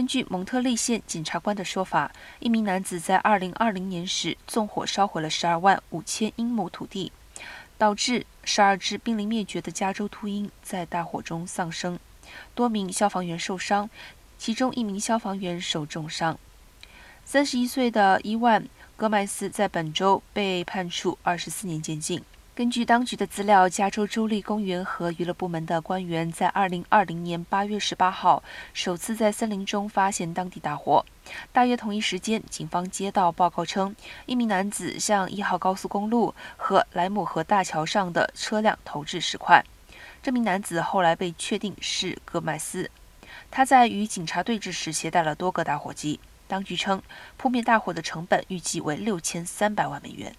根据蒙特利县检察官的说法，一名男子在2020年时纵火烧毁了12万五千英亩土地，导致12只濒临灭绝的加州秃鹰在大火中丧生，多名消防员受伤，其中一名消防员受重伤。31岁的伊万·戈麦斯在本周被判处24年监禁。根据当局的资料，加州州立公园和娱乐部门的官员在2020年8月18号首次在森林中发现当地大火。大约同一时间，警方接到报告称，一名男子向一号高速公路和莱姆河大桥上的车辆投掷石块。这名男子后来被确定是戈麦斯。他在与警察对峙时携带了多个打火机。当局称，扑灭大火的成本预计为6300万美元。